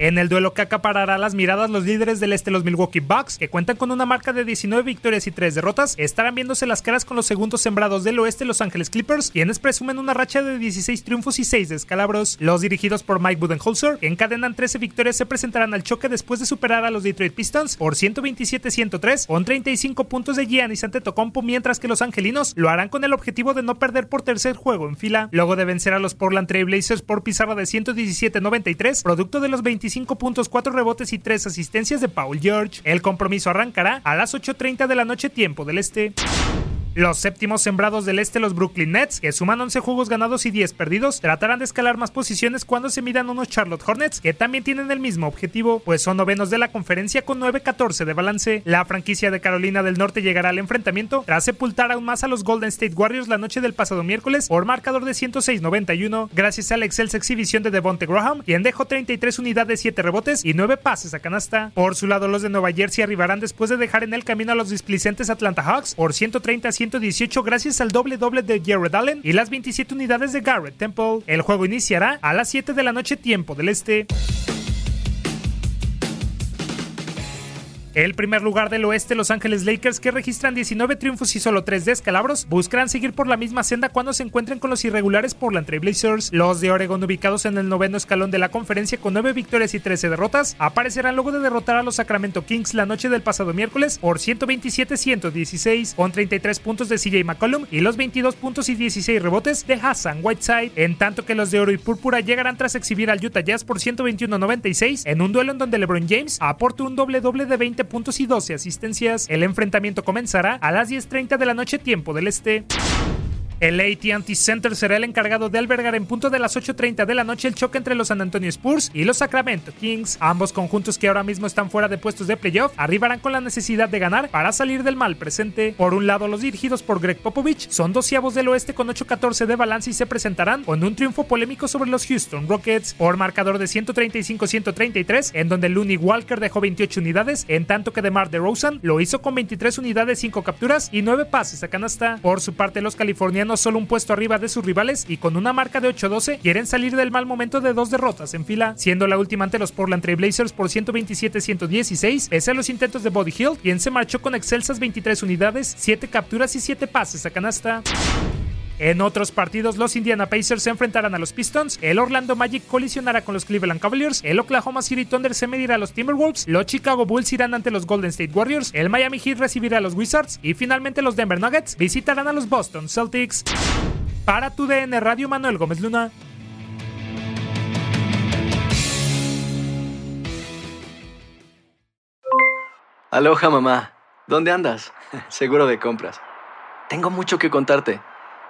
En el duelo que acaparará las miradas, los líderes del este, los Milwaukee Bucks, que cuentan con una marca de 19 victorias y 3 derrotas, estarán viéndose las caras con los segundos sembrados del oeste, Los Ángeles Clippers, quienes presumen una racha de 16 triunfos y 6 descalabros. Los dirigidos por Mike Budenholzer, que encadenan 13 victorias, se presentarán al choque después de superar a los Detroit Pistons por 127-103 con 35 puntos de Giannis Antetokounmpo, mientras que los angelinos lo harán con el objetivo de no perder por tercer juego en fila. Luego de vencer a los Portland Trail Blazers por pizarra de 117-93, producto de los 25 puntos, 4 rebotes y 3 asistencias de Paul George. El compromiso arrancará a las 8.30 de la noche tiempo del este. Los séptimos sembrados del este, los Brooklyn Nets, que suman 11 juegos ganados y 10 perdidos, tratarán de escalar más posiciones cuando se midan unos Charlotte Hornets, que también tienen el mismo objetivo, pues son novenos de la conferencia con 9-14 de balance. La franquicia de Carolina del Norte llegará al enfrentamiento tras sepultar aún más a los Golden State Warriors la noche del pasado miércoles por marcador de 106-91, gracias a la excelsa exhibición de Devonte Graham, quien dejó 33 unidades, 7 rebotes y 9 pases a canasta. Por su lado, los de Nueva Jersey arribarán después de dejar en el camino a los displicentes Atlanta Hawks por 130 118 gracias al doble doble de Jared Allen y las 27 unidades de Garrett Temple. El juego iniciará a las 7 de la noche tiempo del este. El primer lugar del oeste, Los Ángeles Lakers, que registran 19 triunfos y solo 3 descalabros, buscarán seguir por la misma senda cuando se encuentren con los irregulares Portland Trail Blazers. Los de Oregon, ubicados en el noveno escalón de la conferencia con 9 victorias y 13 derrotas, aparecerán luego de derrotar a los Sacramento Kings la noche del pasado miércoles por 127-116, con 33 puntos de CJ McCollum y los 22 puntos y 16 rebotes de Hassan Whiteside, en tanto que los de Oro y Púrpura llegarán tras exhibir al Utah Jazz por 121-96 en un duelo en donde LeBron James aportó un doble doble de 20 puntos y 12 asistencias. El enfrentamiento comenzará a las 10.30 de la noche tiempo del este. El AT&T Center será el encargado de albergar en punto de las 8.30 de la noche el choque entre los San Antonio Spurs y los Sacramento Kings. Ambos conjuntos que ahora mismo están fuera de puestos de playoff arribarán con la necesidad de ganar para salir del mal presente. Por un lado, los dirigidos por Greg Popovich son doceavos del oeste con 8-14 de balance y se presentarán con un triunfo polémico sobre los Houston Rockets por marcador de 135-133, en donde Looney Walker dejó 28 unidades, en tanto que DeMar DeRozan lo hizo con 23 unidades, 5 capturas y 9 pases a canasta. Por su parte, los californianos solo un puesto arriba de sus rivales y con una marca de 8-12 quieren salir del mal momento de dos derrotas en fila, siendo la última ante los Portland Trail Blazers por 127-116, pese a los intentos de Body Hill, quien se marchó con excelsas 23 unidades, 7 capturas y 7 pases a canasta. En otros partidos, los Indiana Pacers se enfrentarán a los Pistons, el Orlando Magic colisionará con los Cleveland Cavaliers, el Oklahoma City Thunder se medirá a los Timberwolves, los Chicago Bulls irán ante los Golden State Warriors, el Miami Heat recibirá a los Wizards y finalmente los Denver Nuggets visitarán a los Boston Celtics. Para tu DN Radio Manuel Gómez Luna. Aloha mamá, ¿dónde andas? Seguro de compras. Tengo mucho que contarte.